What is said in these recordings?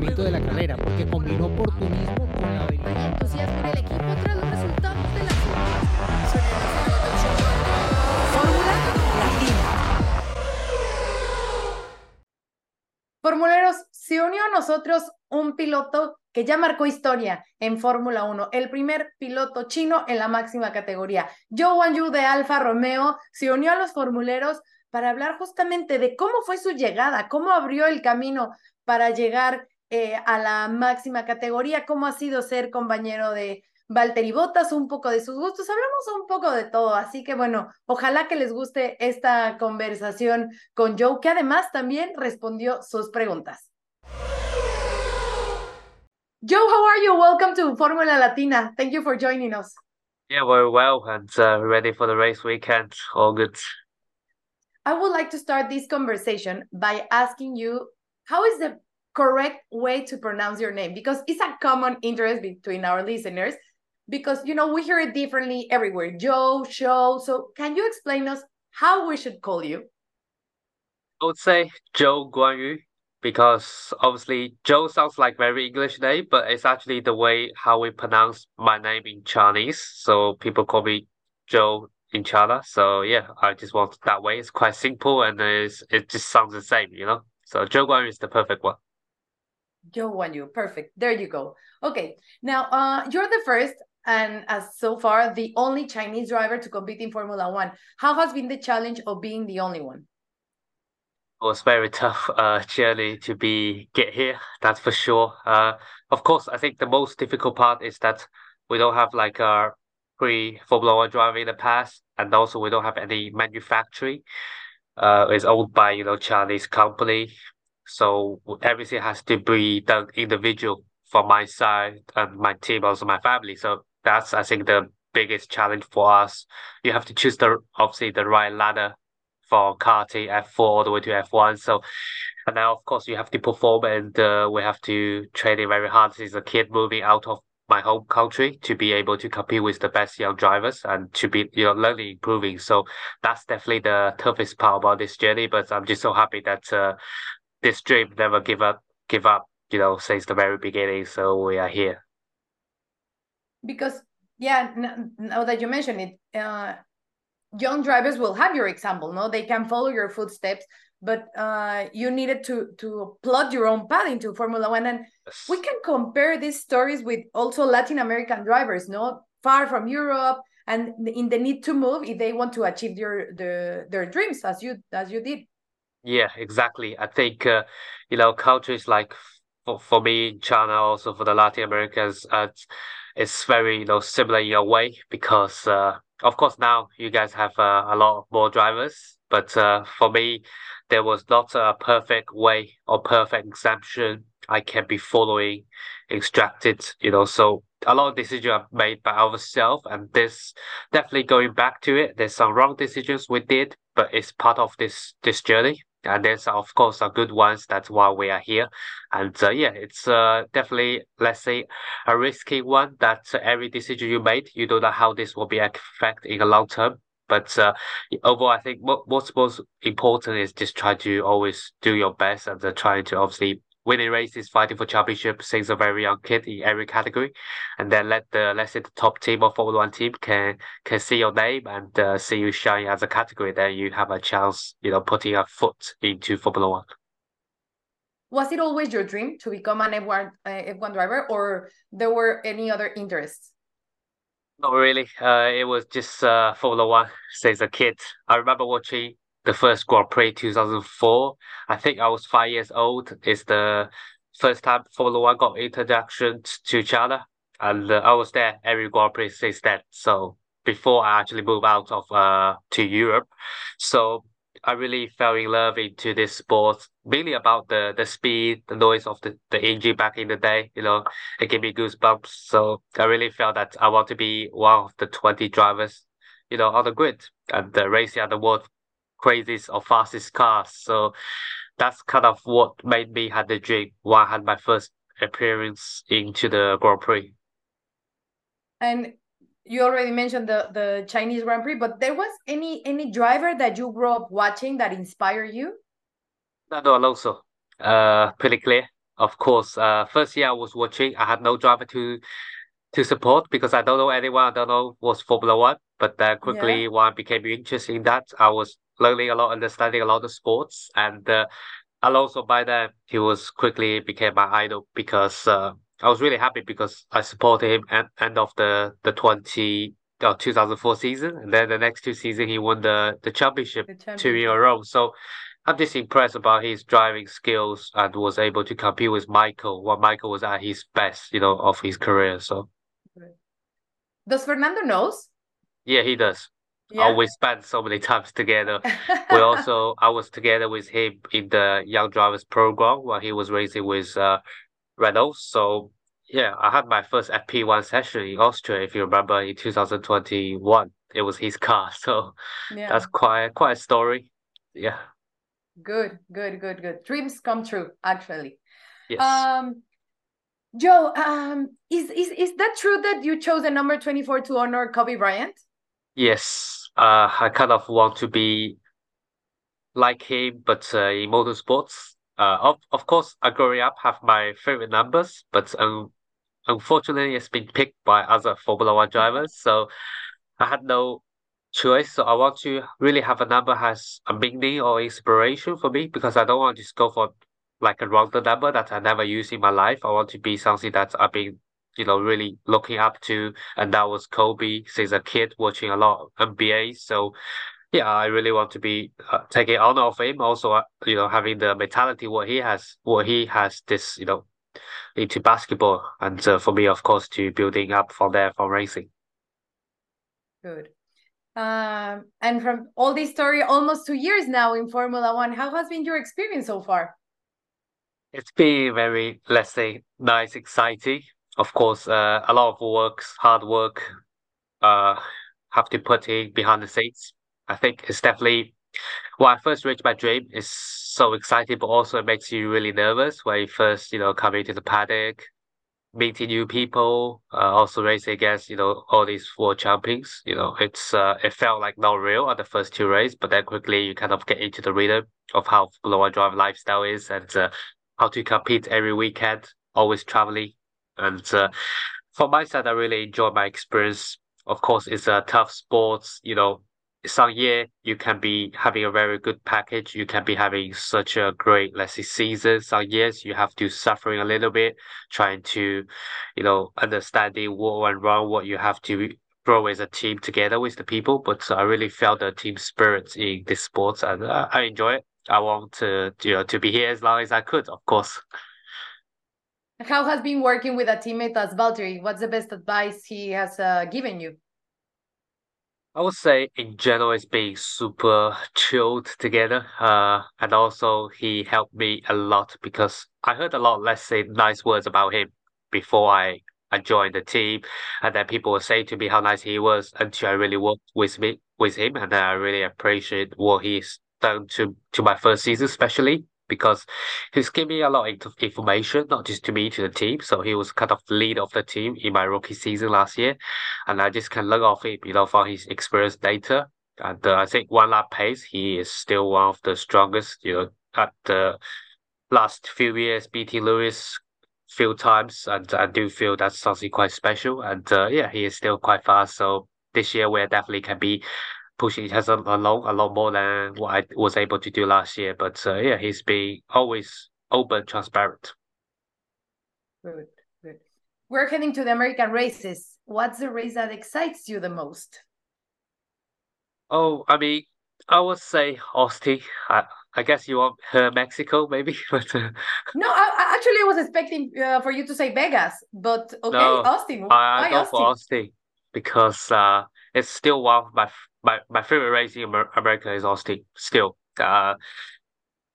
funcionamiento de la carrera, porque combinó oportunismo con la habilidad. entusiasmo en el equipo tras los resultados de la Fórmula Latina. Formuleros, se unió a nosotros un piloto que ya marcó historia en Fórmula 1, el primer piloto chino en la máxima categoría. Zhou Wanyu de Alfa Romeo se unió a los formuleros para hablar justamente de cómo fue su llegada, cómo abrió el camino para llegar eh, a la máxima categoría, cómo ha sido ser compañero de Valtteri Bottas, un poco de sus gustos, hablamos un poco de todo, así que bueno, ojalá que les guste esta conversación con Joe, que además también respondió sus preguntas. Joe, how are you? Welcome to Formula Latina. Thank you for joining us. Yeah, very well, and uh, ready for the race weekend. All good. I would like to start this conversation by asking you how is the correct way to pronounce your name? Because it's a common interest between our listeners. Because you know we hear it differently everywhere. Joe, Show. So can you explain us how we should call you? I would say Joe Guanyu because obviously Joe sounds like very English name, but it's actually the way how we pronounce my name in Chinese. So people call me Joe in China. So yeah, I just want that way. It's quite simple and it's, it just sounds the same, you know. So Joe Guanyu is the perfect one. Joe Guanyu, perfect. There you go. Okay, now uh, you're the first and as so far the only Chinese driver to compete in Formula One. How has been the challenge of being the only one? It was very tough uh journey to be get here, that's for sure. Uh of course I think the most difficult part is that we don't have like a pre Formula One driver in the past and also we don't have any manufacturing. Uh it's owned by you know Chinese company. So everything has to be done individual from my side and my team, also my family. So that's I think the biggest challenge for us. You have to choose the obviously the right ladder for karting F4 all the way to F1. So, and now of course you have to perform, and uh, we have to train it very hard since a kid moving out of my home country to be able to compete with the best young drivers and to be you know learning improving. So that's definitely the toughest part about this journey. But I'm just so happy that uh, this dream never give up give up. You know, since the very beginning. So we are here. Because yeah, now that you mention it, uh, young drivers will have your example no they can follow your footsteps but uh, you needed to to plot your own path into formula one and Yes. we can compare these stories with also latin american drivers no far from europe and in the need to move if they want to achieve their their, their dreams as you as you did Yeah, exactly. I think uh, you know countries like for, for me China, also for the Latin Americans, uh, it's, very you know similar in a way because uh, of course now you guys have uh, a lot more drivers, but uh, for me there was not a perfect way or perfect exemption I can be following, extracted. You know, so a lot of decisions are made by ourselves, and this definitely going back to it. There's some wrong decisions we did, but it's part of this this journey. And there's of course some good ones. That's why we are here. And uh, yeah, it's uh, definitely let's say a risky one. That every decision you made, you don't know how this will be affect in the long term. But uh, overall, I think what what's most important is just try to always do your best and uh, trying to obviously winning races, fighting for championship since a very young kid in every category, and then let the let's say the top team or Formula One team can can see your name and uh, see you shine as a category. Then you have a chance, you know, putting a foot into Formula One. was it always your dream to become an f1 uh, f1 driver or there were any other interests Not really. Uh, it was just uh, Formula One since a kid. I remember watching the first Grand Prix 2004. I think I was five years old. It's the first time Formula One got introduction to China, and uh, I was there every Grand Prix since then. So before I actually moved out of uh to Europe, so I really fell in love into this sport. Mainly about the the speed, the noise of the the engine back in the day. You know, it gave me goosebumps. So I really felt that I want to be one of the 20 drivers, you know, on the grid and uh, racing at the world craziest or fastest cars. So that's kind of what made me had the dream when I had my first appearance into the Grand Prix. and you already mentioned the the chinese grand prix but there was any any driver that you grew up watching that inspired you Fernando Alonso, uh, pretty clear. of course, uh, first year I was watching, I had no driver to to support because I don't know anyone. I don't know what's Formula One. But then quickly, Yeah. when I became interested in that, I was learning a lot, understanding a lot of sports, and uh, Alonso by then he was quickly became my idol because uh, I was really happy because I supported him at end of the the twenty. Uh, 2004 season, and then the next two seasons he won the the championship The two in a row. So I'm just impressed about his driving skills and was able to compete with Michael when Michael was at his best, you know, of his career. So Does Fernando knows? yeah, he does. Yeah. We spent so many times together. We also I was together with him in the Young Drivers program while he was racing with uh Renault. So yeah, I had my first FP1 session in Austria, if you remember, in 2021. It was his car, so yeah. that's quite quite a story. Yeah. Good, good, good, good. Dreams come true, actually. Yes. Um, Joe, um, is is is that true that you chose the number 24 to honor Kobe Bryant? Yes, uh, I kind of want to be like him, but uh, in motorsports. Uh, of of course, I growing up have my favorite numbers, but um, unfortunately, it's been picked by other Formula One drivers, so I had no choice. So I want to really have a number has a meaning or inspiration for me because I don't want to just go for like a random number that I never use in my life. I want to be something that I've been, you know, really looking up to, and that was Kobe since a kid watching a lot of NBA. So yeah, I really want to be uh, taking honor of him. Also, uh, you know, having the mentality what he has, what he has this, you know, into basketball, and uh, for me, of course, to building up from there from racing. Good. Um, and from all this story, almost two years now in Formula One, how has been your experience so far? It's been very, let's say, nice, exciting. Of course, uh, a lot of works, hard work, uh, have to put in behind the scenes. I think it's definitely when I first reached my dream, it's so exciting, but also it makes you really nervous when you first, you know, come into the paddock, meeting new people, uh, also racing against, you know, all these world champions. You know, it's uh, it felt like not real at the first two races, but then quickly you kind of get into the rhythm of how Formula One drive lifestyle is and uh, how to compete every weekend, always traveling. And uh, from my side, I really enjoy my experience. Of course, it's a tough sport. You know, some year you can be having a very good package. You can be having such a great, let's say, season. Some years you have to suffering a little bit, trying to, you know, understanding what went wrong, what you have to grow as a team together with the people. But I really felt the team spirit in this sport, and uh, I enjoy it. I want to, you know, to be here as long as I could, of course. How has been working with a teammate as Valtteri? What's the best advice he has uh, given you? I would say in general it's being super chilled together. Uh, and also he helped me a lot because I heard a lot, let's say, nice words about him before I I joined the team, and then people were saying to me how nice he was until I really worked with me with him, and then I really appreciate what he's done to to my first season, especially because he's giving me a lot of information, not just to me, to the team. So he was kind of lead of the team in my rookie season last year, and I just can learn off him, you know, from his experience data. And uh, I think one lap pace, he is still one of the strongest, you know, at the last few years, beating Lewis few times, and I do feel that's something quite special. And uh, yeah, he is still quite fast. So this year we definitely can be pushing each other along a lot more than what I was able to do last year. But uh, yeah, he's been always open, transparent. Good, good. We're heading to the American races. What's the race that excites you the most? Oh, I mean, I would say Austin. I, I guess you want her Mexico, maybe, but uh, No, I, actually I was expecting uh, for you to say Vegas, but okay, No, Austin. I, Why I go Austin? for Austin because uh, it's still one of my my my favorite race in America is Austin. Still, uh,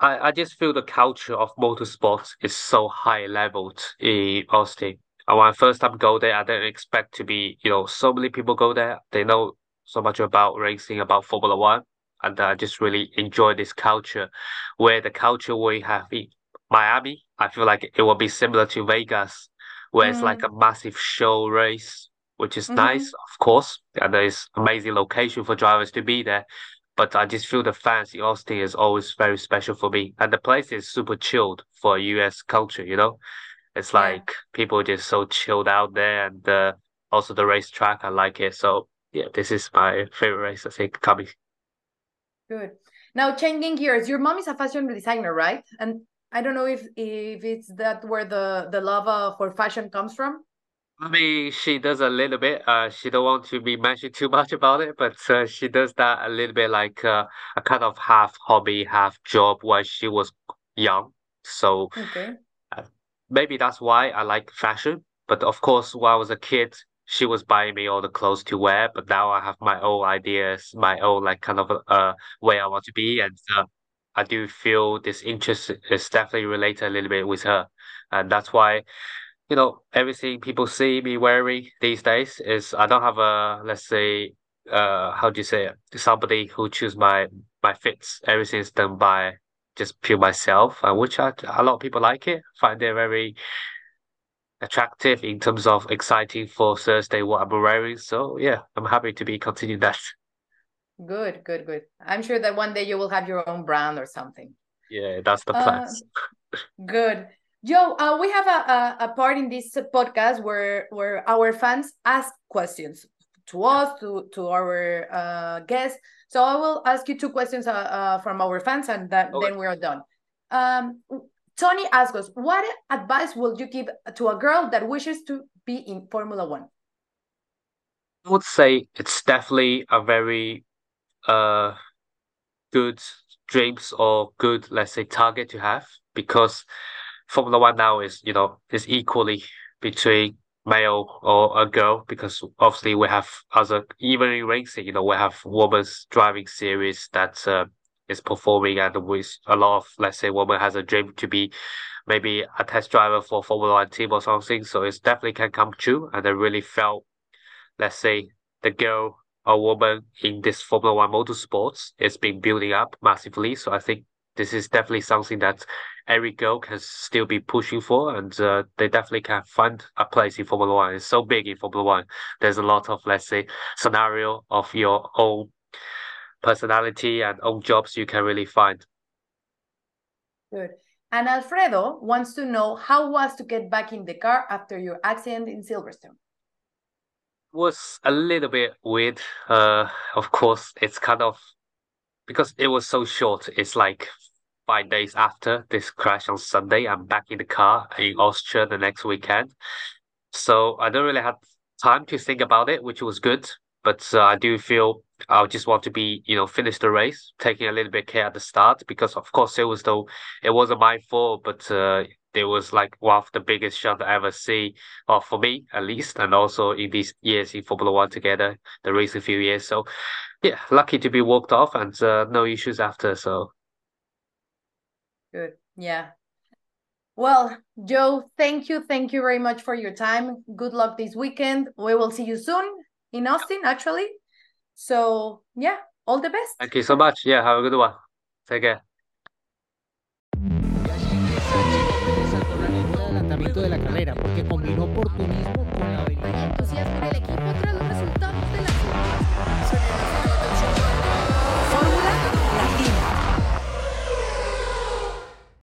I I just feel the culture of motorsports is so high leveled in Austin. And when I first time go there, I didn't expect to be, you know, so many people go there. They know so much about racing, about Formula One, and I just really enjoy this culture, where the culture we have in Miami, I feel like it will be similar to Vegas, where it's like a massive show race, which is Mhm. nice, of course, and there's amazing location for drivers to be there. but I just feel the fans in Austin is always very special for me, and the place is super chilled for US culture. You know, it's Yeah. like people just so chilled out there, and uh, also the racetrack, I like it. So yeah, this is my favorite race. I think coming. Good. Now changing gears, your mom is a fashion designer, right? And I don't know if if it's that where the the love uh, for fashion comes from. I mean, she does a little bit. Uh, she don't want to be mentioned too much about it, but uh, she does that a little bit like uh, a kind of half hobby, half job when she was young. So Okay. maybe that's why I like fashion. But of course, when I was a kid, she was buying me all the clothes to wear. But now I have my own ideas, my own like kind of uh way I want to be, and uh, I do feel this interest is definitely related a little bit with her, and that's why you know, everything people see me wearing these days is I don't have a let's say uh how do you say it? Somebody who choose my my fits. Everything is done by just pure myself, and which I, a lot of people like it, find it very attractive in terms of exciting for Thursday what I'm wearing. So yeah, I'm happy to be continuing that. Good, good, good. I'm sure that one day you will have your own brand or something. Yeah, that's the Uh. Good. Joe, uh, we have a, a, a part in this podcast where where our fans ask questions to us, to, to our uh, guests. So I will ask you two questions uh, uh, from our fans and that, Okay. then we are done. Um, Tony asks us, what advice would you give to a girl that wishes to be in Formula One? I would say it's definitely a very uh good dreams or good, let's say, target to have because Formula One now is, you know, is equally between male or a girl because obviously we have other even in racing, you know, we have women's driving series that uh, is performing and with a lot of let's say woman has a dream to be maybe a test driver for Formula One team or something. So it's definitely can come true and I really felt let's say the girl or woman in this Formula One motorsports is been building up massively. So I think this is definitely something that every girl can still be pushing for, and uh, they definitely can find a place in Formula One. It's so big in Formula One. There's a lot of let's say scenario of your own personality and own jobs you can really find. Good. And Alfredo wants to know how was to get back in the car after your accident in Silverstone. was a little bit weird. Uh, of course, it's kind of because it was so short. It's like five days after this crash on Sunday. I'm back in the car in Austria the next weekend, so I don't really have time to think about it, which was good. But uh, I do feel I just want to be, you know, finish the race, taking a little bit care at the start because, of course, it was though it wasn't my fault, but uh, it was like one of the biggest shots I ever see, or for me at least, and also in these years in Formula One together, the recent few years. So, yeah, lucky to be walked off and uh, no issues after. So, Good. Yeah. Well, Joe, thank you. Thank you very much for your time. Good luck this weekend. We will see you soon in Austin, actually. So, yeah, all the best. thank you so much. Yeah, have a good one. Take care. Desarrolló el adelantamiento de la carrera porque combinó oportunismo